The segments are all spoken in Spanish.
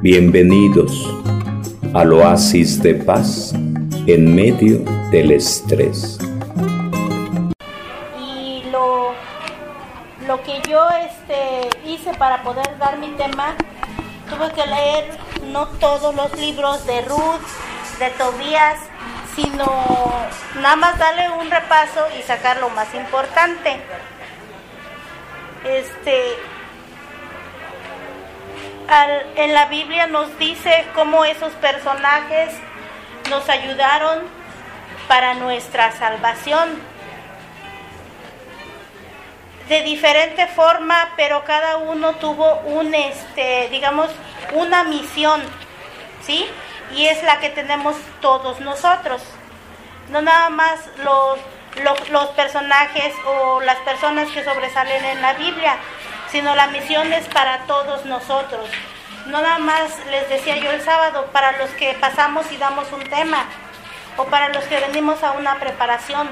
Bienvenidos al oasis de paz en medio del estrés. Y lo, lo que yo este, hice para poder dar mi tema, tuve que leer no todos los libros de Ruth, de Tobías, sino nada más darle un repaso y sacar lo más importante. Este, en la Biblia nos dice cómo esos personajes nos ayudaron para nuestra salvación. De diferente forma, pero cada uno tuvo un, este, digamos, una misión, ¿sí? Y es la que tenemos todos nosotros. No nada más los, los, los personajes o las personas que sobresalen en la Biblia, sino la misión es para todos nosotros. No nada más les decía yo el sábado, para los que pasamos y damos un tema, o para los que venimos a una preparación,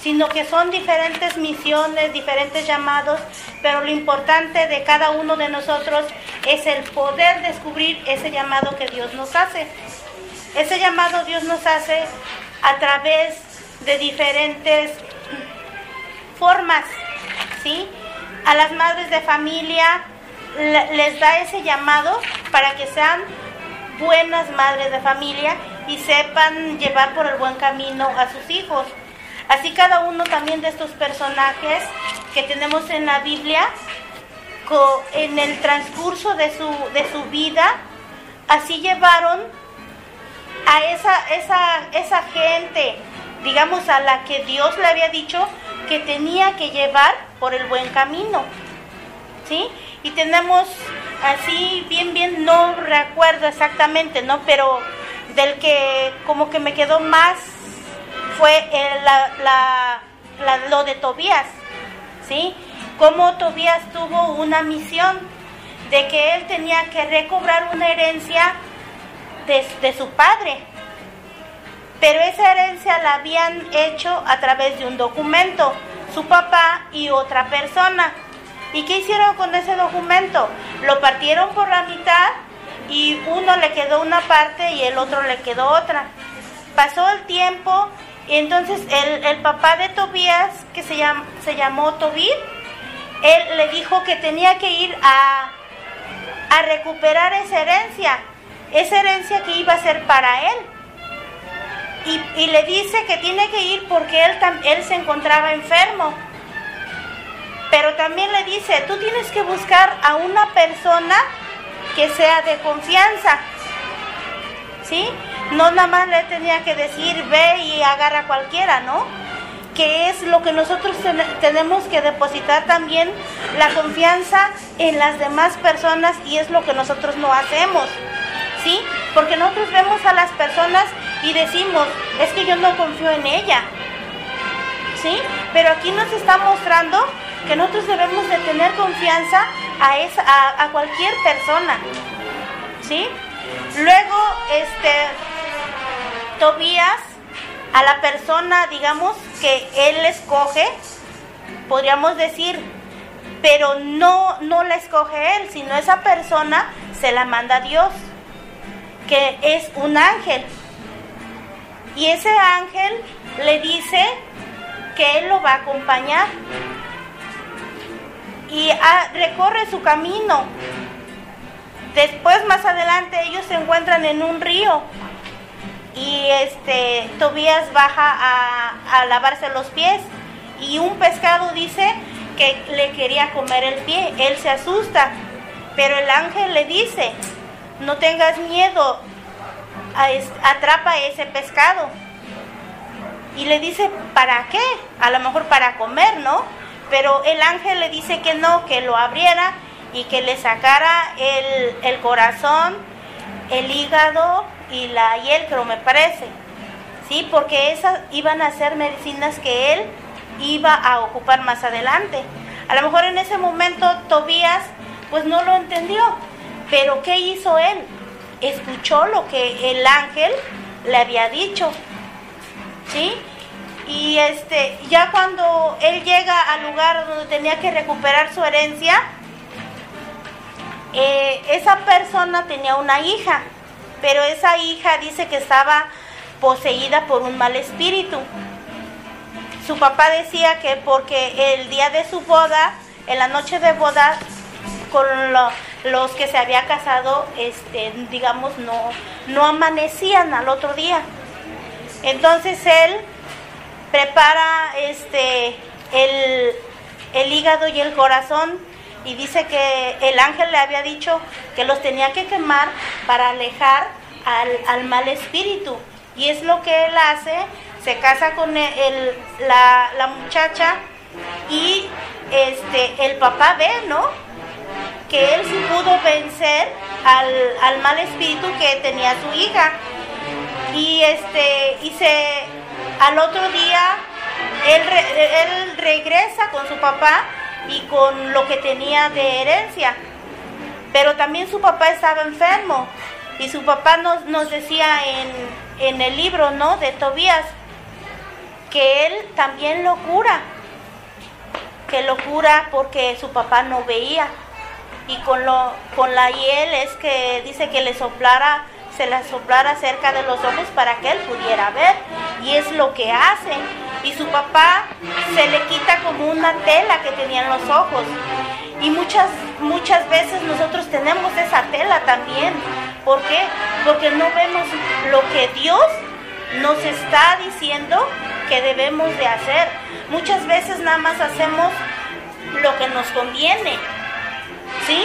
sino que son diferentes misiones, diferentes llamados, pero lo importante de cada uno de nosotros es el poder descubrir ese llamado que Dios nos hace. Ese llamado Dios nos hace a través de diferentes formas, ¿sí? A las madres de familia les da ese llamado para que sean buenas madres de familia y sepan llevar por el buen camino a sus hijos. Así cada uno también de estos personajes que tenemos en la Biblia, en el transcurso de su, de su vida, así llevaron a esa, esa, esa gente, digamos, a la que Dios le había dicho que tenía que llevar por el buen camino. ¿Sí? Y tenemos así, bien, bien, no recuerdo exactamente, ¿no? Pero del que como que me quedó más fue la, lo de Tobías, ¿sí? Como Tobías tuvo una misión de que él tenía que recobrar una herencia de, de su padre, pero esa herencia la habían hecho a través de un documento, su papá y otra persona. ¿Y qué hicieron con ese documento? Lo partieron por la mitad y uno le quedó una parte y el otro le quedó otra. Pasó el tiempo y entonces el, papá de Tobías, que se, se llamó Tobí, él le dijo que tenía que ir a, a recuperar esa herencia, esa herencia que iba a ser para él y, le dice que tiene que ir porque él, él se encontraba enfermo. Pero también le dice, tú tienes que buscar a una persona que sea de confianza. ¿Sí? No nada más le tenía que decir, ve y agarra a cualquiera, ¿no? Que es lo que nosotros tenemos que depositar también la confianza en las demás personas y es lo que nosotros no hacemos. ¿Sí? Porque nosotros vemos a las personas y decimos, es que yo no confío en ella. ¿Sí? Pero aquí nos está mostrando que nosotros debemos de tener confianza a, esa, a, cualquier persona. ¿Sí? Luego, este, Tobías, a la persona, digamos, que él escoge, podríamos decir, pero no, no la escoge él, sino esa persona se la manda a Dios, que es un ángel. Y ese ángel le dice que él lo va a acompañar. Y ah, recorre su camino. Después, más adelante, ellos se encuentran en un río. Y este Tobías baja a, a lavarse los pies. Y un pescado dice que le quería comer el pie. Él se asusta. Pero el ángel le dice, no tengas miedo, atrapa ese pescado. Y le dice, ¿para qué? A lo mejor para comer, ¿no? Pero el ángel le dice que no, que lo abriera y que le sacara el, el corazón, el hígado y la hiel, me parece. Sí, porque esas iban a ser medicinas que él iba a ocupar más adelante. A lo mejor en ese momento Tobías pues no lo entendió, pero ¿qué hizo él? Escuchó lo que el ángel le había dicho. ¿Sí? Y este, ya cuando él llega al lugar donde tenía que recuperar su herencia, eh, esa persona tenía una hija, pero esa hija dice que estaba poseída por un mal espíritu. Su papá decía que porque el día de su boda, en la noche de boda, con los que se había casado, este, digamos, no, no amanecían al otro día. Entonces él prepara este, el, el hígado y el corazón y dice que el ángel le había dicho que los tenía que quemar para alejar al, mal espíritu. Y es lo que él hace, se casa con el, la, muchacha y este, el papá ve, ¿no? Que él pudo vencer al, mal espíritu que tenía su hija. Y este, y se, al otro día, él, él regresa con su papá y con lo que tenía de herencia. Pero también su papá estaba enfermo y su papá nos, nos decía en, en el libro ¿no? de Tobías que él también lo cura, que lo cura porque su papá no veía. Y con, lo, con la hiel es que dice que le soplara, se la soplara cerca de los ojos para que él pudiera ver. Y es lo que hace y su papá se le quita como una tela que tenía en los ojos. Y muchas, muchas veces nosotros tenemos esa tela también. ¿Por qué? Porque no vemos lo que Dios nos está diciendo que debemos de hacer. Muchas veces nada más hacemos lo que nos conviene. ¿Sí?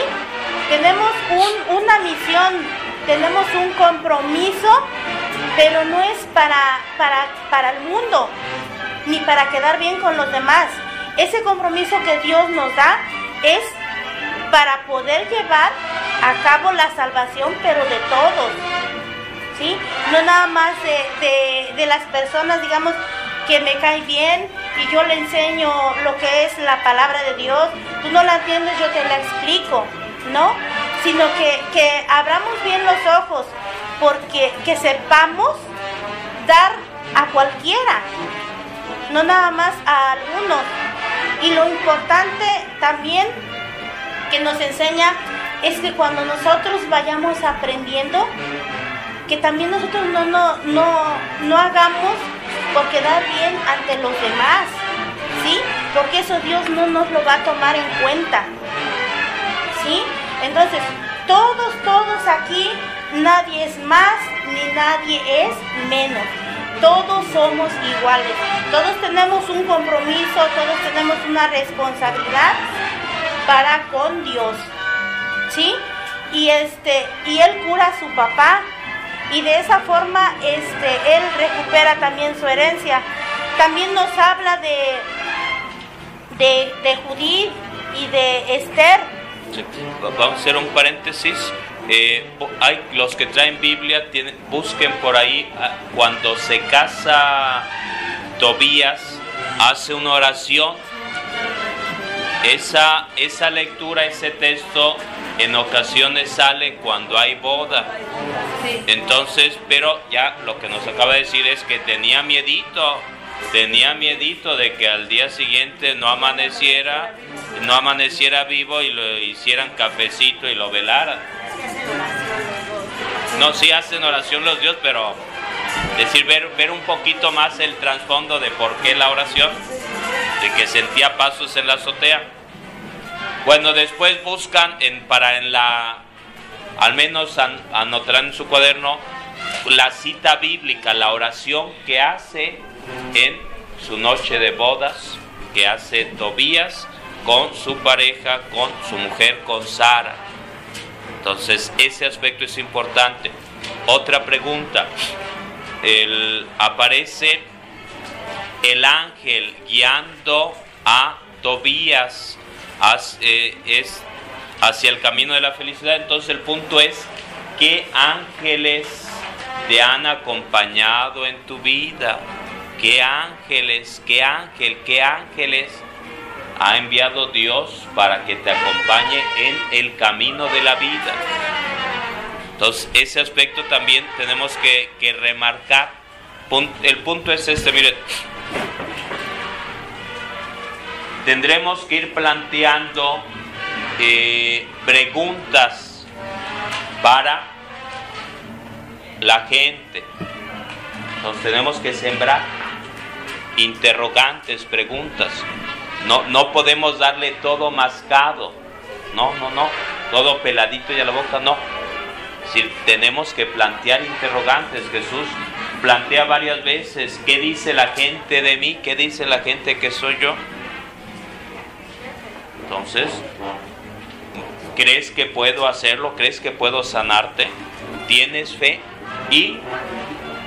Tenemos una misión, tenemos un compromiso, pero no es para, para, para el mundo, ni para quedar bien con los demás. Ese compromiso que Dios nos da es para poder llevar a cabo la salvación, pero de todos. ¿Sí? No nada más de, de, las personas, digamos, que me cae bien y yo le enseño lo que es la palabra de Dios. Tú no la entiendes, yo te la explico, ¿no? Sino que, que abramos bien los ojos, porque que sepamos dar a cualquiera, no nada más a algunos. Y lo importante también que nos enseña es que cuando nosotros vayamos aprendiendo, que también nosotros no, no, no, no hagamos por quedar bien ante los demás, ¿sí? Porque eso Dios no nos lo va a tomar en cuenta, ¿sí? Entonces, todos, todos aquí, nadie es más ni nadie es menos todos somos iguales, todos tenemos un compromiso, todos tenemos una responsabilidad para con Dios. ¿Sí? Y este y él cura a su papá y de esa forma este él recupera también su herencia. También nos habla de de, de Judí y de Esther. vamos a hacer un paréntesis eh, hay los que traen Biblia, busquen por ahí ah, cuando se casa Tobías, hace una oración. Esa, esa lectura, ese texto en ocasiones sale cuando hay boda. Entonces, pero ya lo que nos acaba de decir es que tenía miedito, tenía miedito de que al día siguiente no amaneciera, no amaneciera vivo y lo hicieran cafecito y lo velaran. No, sí hacen oración los dios, pero decir, ver, ver un poquito más el trasfondo de por qué la oración, de que sentía pasos en la azotea. Bueno, después buscan en, para en la, al menos anotarán en su cuaderno, la cita bíblica, la oración que hace en su noche de bodas, que hace Tobías con su pareja, con su mujer, con Sara. Entonces, ese aspecto es importante. Otra pregunta. aparece el ángel guiando a Tobías eh, hacia el camino de la felicidad. Entonces el punto es, ¿qué ángeles te han acompañado en tu vida? ¿Qué ángeles, qué ángel, qué ángeles ha enviado Dios para que te acompañe en el camino de la vida. Entonces, ese aspecto también tenemos que, remarcar. El punto es este, miren, tendremos que ir planteando eh, preguntas para la gente. Entonces tenemos que sembrar interrogantes, preguntas. No, no podemos darle todo mascado. No, no, no. Todo peladito y a la boca, no. Si tenemos que plantear interrogantes. Jesús plantea varias veces, ¿qué dice la gente de mí? ¿Qué dice la gente que soy yo? Entonces, ¿crees que puedo hacerlo? ¿Crees que puedo sanarte? ¿Tienes fe? Y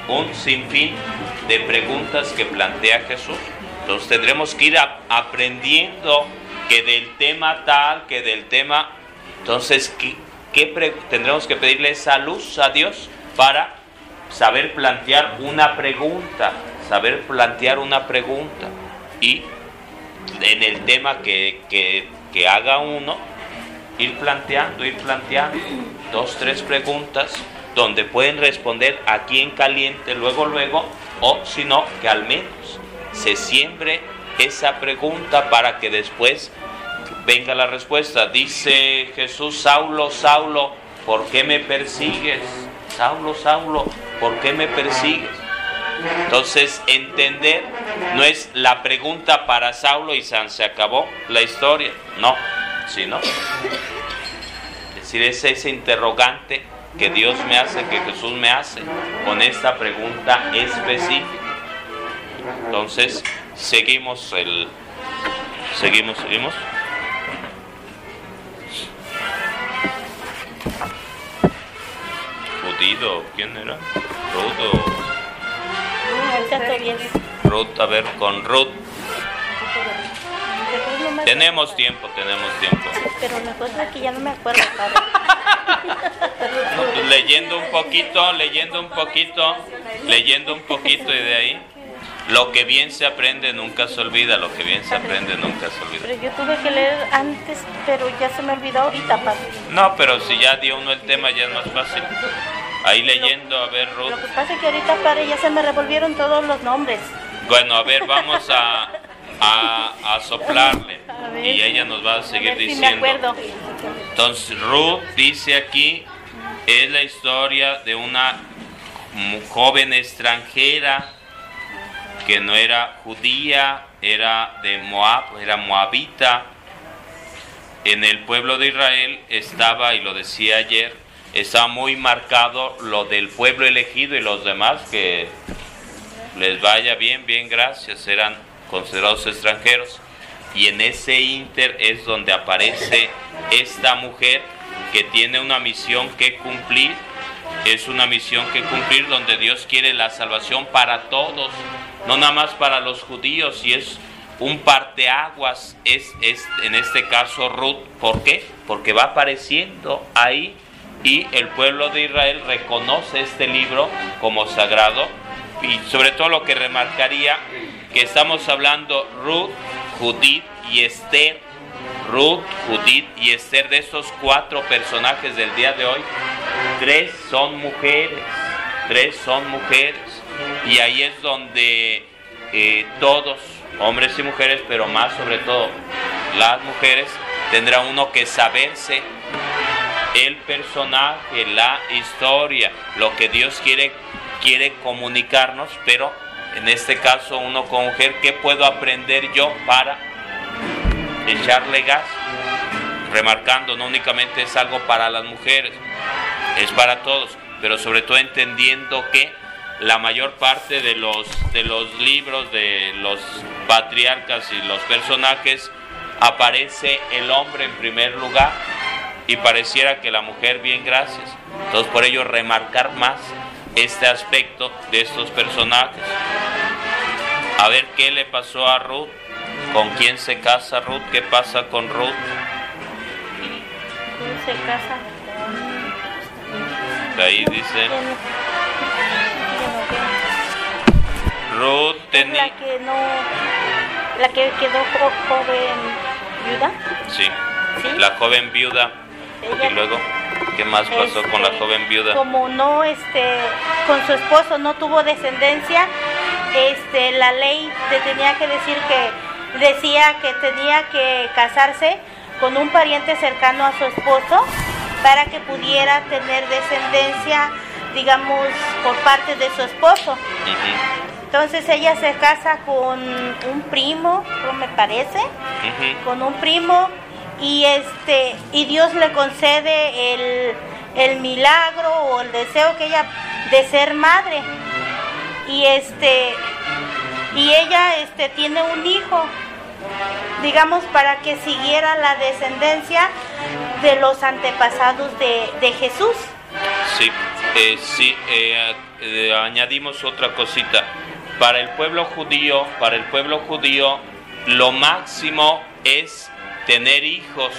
un sinfín de preguntas que plantea Jesús. Entonces tendremos que ir aprendiendo que del tema tal, que del tema... Entonces, ¿qué, tendremos que pedirle esa luz a Dios para saber plantear una pregunta? Saber plantear una pregunta. Y en el tema que, que haga uno, ir planteando, ir planteando dos, tres preguntas donde pueden responder aquí en caliente luego, luego, o si no, que al menos se siembre esa pregunta para que después venga la respuesta. Dice Jesús, Saulo, Saulo, ¿por qué me persigues? Saulo, Saulo, ¿por qué me persigues? Entonces, entender no es la pregunta para Saulo y San se acabó la historia, no, sino decir, es ese interrogante que Dios me hace, que Jesús me hace, con esta pregunta específica. Entonces, seguimos el... Seguimos, seguimos. Judío, ¿quién era? Ruth Ruth, a ver, con Ruth. Tenemos tiempo, tenemos tiempo. Pero la cosa es que ya no me acuerdo, padre. Pues leyendo un poquito, leyendo un poquito, leyendo un poquito y de ahí. Lo que bien se aprende nunca se olvida, lo que bien se aprende nunca se olvida. Pero yo tuve que leer antes, pero ya se me olvidó ahorita, padre. No, pero si ya dio uno el tema ya es más fácil. Ahí leyendo, a ver, Ruth. Lo que pasa es que ahorita, padre, ya se me revolvieron todos los nombres. Bueno, a ver, vamos a, a, soplarle. Y ella nos va a seguir diciendo. Entonces, Ruth dice aquí, es la historia de una joven extranjera que no era judía, era de Moab, era moabita. En el pueblo de Israel estaba, y lo decía ayer, estaba muy marcado lo del pueblo elegido y los demás que les vaya bien, bien, gracias, eran considerados extranjeros. Y en ese inter es donde aparece esta mujer que tiene una misión que cumplir. Es una misión que cumplir donde Dios quiere la salvación para todos, no nada más para los judíos. Y es un parteaguas, es, es en este caso Ruth. ¿Por qué? Porque va apareciendo ahí y el pueblo de Israel reconoce este libro como sagrado y sobre todo lo que remarcaría que estamos hablando Ruth, Judith y Esther. Ruth, Judith y Esther, de estos cuatro personajes del día de hoy, tres son mujeres, tres son mujeres. Y ahí es donde eh, todos, hombres y mujeres, pero más sobre todo las mujeres, tendrá uno que saberse el personaje, la historia, lo que Dios quiere quiere comunicarnos, pero en este caso uno con mujer, ¿qué puedo aprender yo para echarle gas? Remarcando, no únicamente es algo para las mujeres, es para todos, pero sobre todo entendiendo que la mayor parte de los, de los libros de los patriarcas y los personajes aparece el hombre en primer lugar y pareciera que la mujer bien gracias. Entonces por ello remarcar más este aspecto de estos personajes. A ver qué le pasó a Ruth, con quién se casa Ruth, qué pasa con Ruth. ¿Quién se casa? Ahí dice. Ruth tenía. La que no. La que quedó joven viuda. Sí. La joven viuda. Y luego. ¿Qué más pasó con la este, joven viuda? Como no, este, con su esposo no tuvo descendencia, este, la ley le tenía que decir que decía que tenía que casarse con un pariente cercano a su esposo para que pudiera tener descendencia, digamos, por parte de su esposo. Entonces ella se casa con un primo, me parece, con un primo y este y Dios le concede el, el milagro o el deseo que ella de ser madre. Y este y ella este tiene un hijo digamos para que siguiera la descendencia de los antepasados de, Jesús. Sí eh, sí eh, eh, añadimos otra cosita. Para el pueblo judío para el pueblo judío lo máximo es tener hijos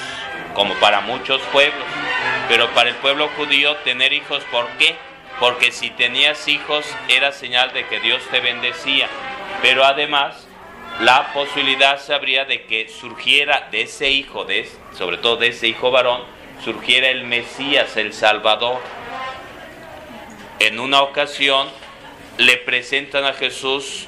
como para muchos pueblos pero para el pueblo judío tener hijos ¿por qué? porque si tenías hijos era señal de que Dios te bendecía, pero además la posibilidad se habría de que surgiera de ese hijo, de, sobre todo de ese hijo varón, surgiera el Mesías, el Salvador. En una ocasión le presentan a Jesús,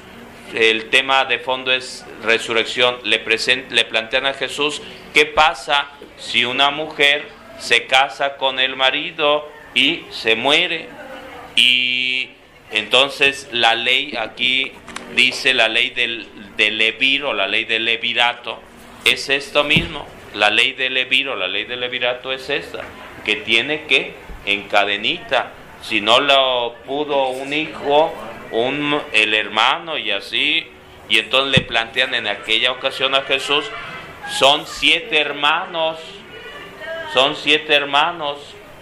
el tema de fondo es resurrección, le, le plantean a Jesús, ¿qué pasa si una mujer se casa con el marido y se muere? Y entonces la ley aquí dice la ley del, Levir o la ley del Levirato, es esto mismo. La ley del Levir o la ley del Levirato es esta, que tiene que encadenita. Si no lo pudo un hijo, un, el hermano y así, y entonces le plantean en aquella ocasión a Jesús, son siete hermanos, son siete hermanos,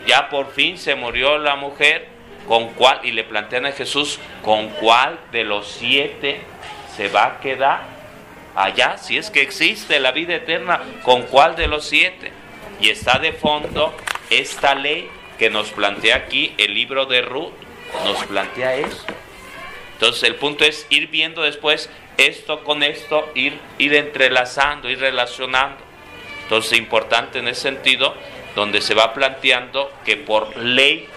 ya por fin se murió la mujer, con cuál, y le plantean a Jesús, con cuál de los siete se va a quedar allá, si es que existe la vida eterna, con cuál de los siete. Y está de fondo esta ley que nos plantea aquí el libro de Ruth, nos plantea eso. Entonces el punto es ir viendo después esto con esto, ir, ir entrelazando, ir relacionando. Entonces importante en ese sentido, donde se va planteando que por ley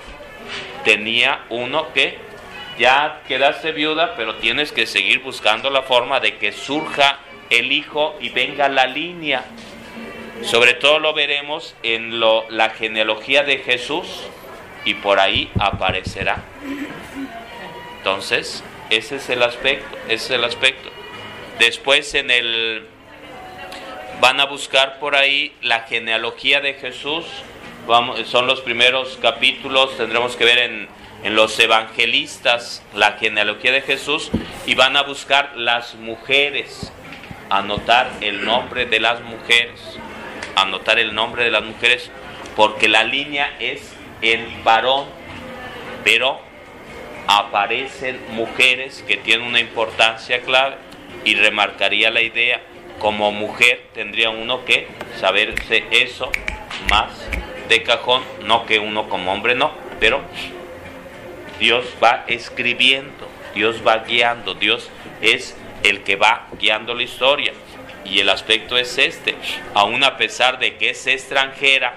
tenía uno que ya quedaste viuda, pero tienes que seguir buscando la forma de que surja el hijo y venga la línea. Sobre todo lo veremos en la genealogía de Jesús y por ahí aparecerá. Entonces, ese es el aspecto, ese es el aspecto. Después en el van a buscar por ahí la genealogía de Jesús son los primeros capítulos, tendremos que ver en, en los evangelistas la genealogía de Jesús y van a buscar las mujeres, anotar el nombre de las mujeres, anotar el nombre de las mujeres, porque la línea es el varón, pero aparecen mujeres que tienen una importancia clave y remarcaría la idea, como mujer tendría uno que saberse eso más de cajón, no que uno como hombre no, pero Dios va escribiendo, Dios va guiando, Dios es el que va guiando la historia. Y el aspecto es este, aún a pesar de que es extranjera,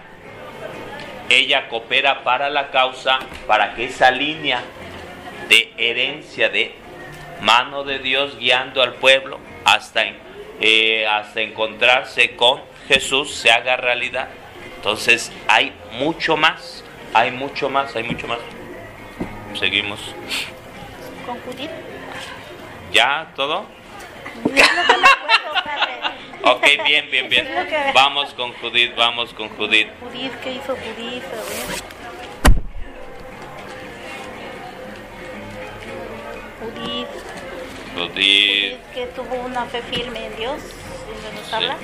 ella coopera para la causa, para que esa línea de herencia, de mano de Dios guiando al pueblo hasta, eh, hasta encontrarse con Jesús se haga realidad. Entonces hay mucho más, hay mucho más, hay mucho más. Seguimos. ¿Con Judith? ¿Ya todo? ok, bien, bien, bien. Vamos con Judith, vamos con Judith. Judith, ¿qué hizo Judith? Judith. Judith. que tuvo una fe firme en Dios. nos habla?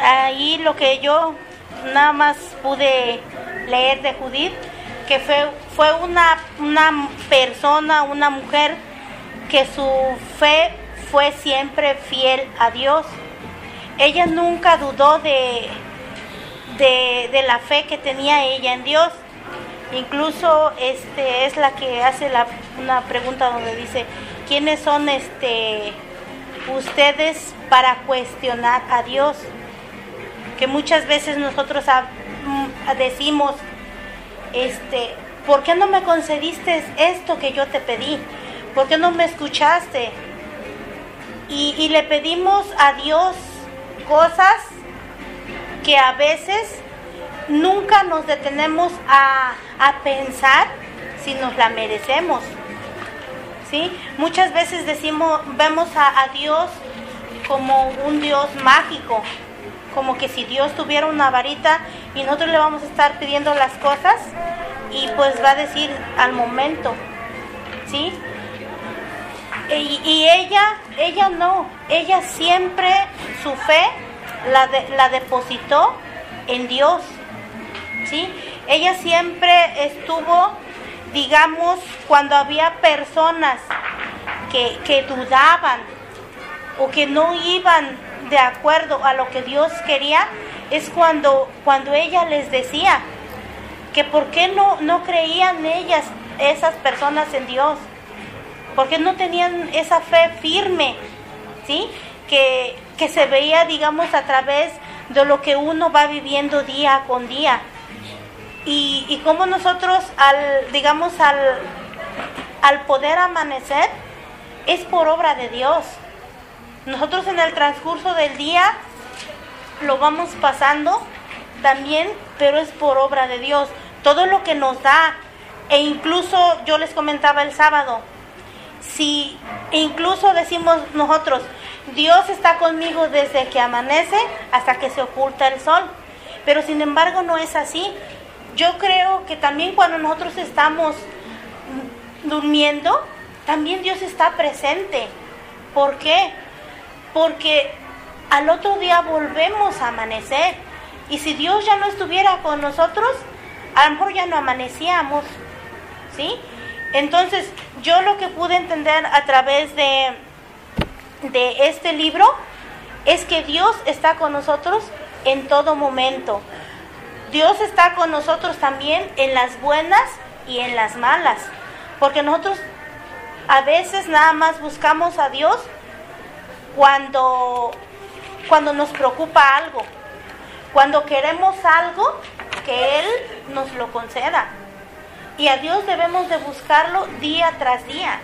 ahí lo que yo nada más pude leer de Judith, que fue, fue una, una persona, una mujer que su fe fue siempre fiel a Dios. Ella nunca dudó de, de, la fe que tenía ella en Dios. Incluso este es la que hace la, una pregunta donde dice, ¿quiénes son este ustedes para cuestionar a Dios? que muchas veces nosotros mm, decimos, este, ¿por qué no me concediste esto que yo te pedí? ¿Por qué no me escuchaste? Y, le pedimos a Dios cosas que a veces nunca nos detenemos a, pensar si nos la merecemos. ¿Sí? Muchas veces decimos, vemos a, a Dios como un Dios mágico, como que si Dios tuviera una varita y nosotros le vamos a estar pidiendo las cosas y pues va a decir al momento, ¿sí? Y, ella, ella no, ella siempre su fe la, la depositó en Dios, Ella siempre estuvo, digamos, cuando había personas que, que dudaban o que no iban de acuerdo a lo que Dios quería, es cuando, cuando ella les decía que por qué no, no creían ellas, esas personas en Dios, porque no tenían esa fe firme, ¿sí? Que, que se veía, digamos, a través de lo que uno va viviendo día con día. Y, y como nosotros, al, digamos, al, al poder amanecer, es por obra de Dios. Nosotros en el transcurso del día lo vamos pasando también, pero es por obra de Dios. Todo lo que nos da, e incluso yo les comentaba el sábado, si incluso decimos nosotros, Dios está conmigo desde que amanece hasta que se oculta el sol, pero sin embargo no es así. Yo creo que también cuando nosotros estamos durmiendo, también Dios está presente. ¿Por qué? porque al otro día volvemos a amanecer. Y si Dios ya no estuviera con nosotros, a lo mejor ya no amanecíamos. ¿Sí? Entonces, yo lo que pude entender a través de, de este libro es que Dios está con nosotros en todo momento. Dios está con nosotros también en las buenas y en las malas. Porque nosotros a veces nada más buscamos a Dios cuando, cuando nos preocupa algo, cuando queremos algo, que Él nos lo conceda. Y a Dios debemos de buscarlo día tras día.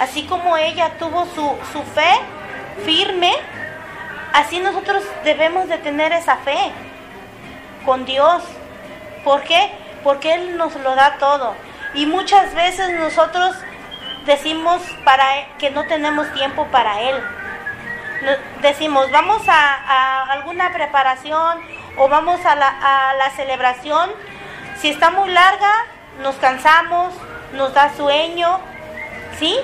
Así como ella tuvo su, su fe firme, así nosotros debemos de tener esa fe con Dios. ¿Por qué? Porque Él nos lo da todo. Y muchas veces nosotros decimos para que no tenemos tiempo para Él decimos, vamos a, alguna preparación o vamos a la, celebración, si está muy larga, nos cansamos, nos da sueño, ¿sí?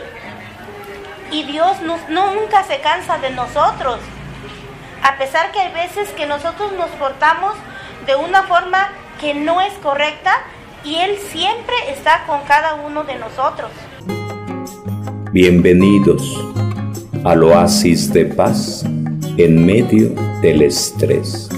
Y Dios nunca se cansa de nosotros, a pesar que hay veces que nosotros nos portamos de una forma que no es correcta y Él siempre está con cada uno de nosotros. Bienvenidos al oasis de paz en medio del estrés.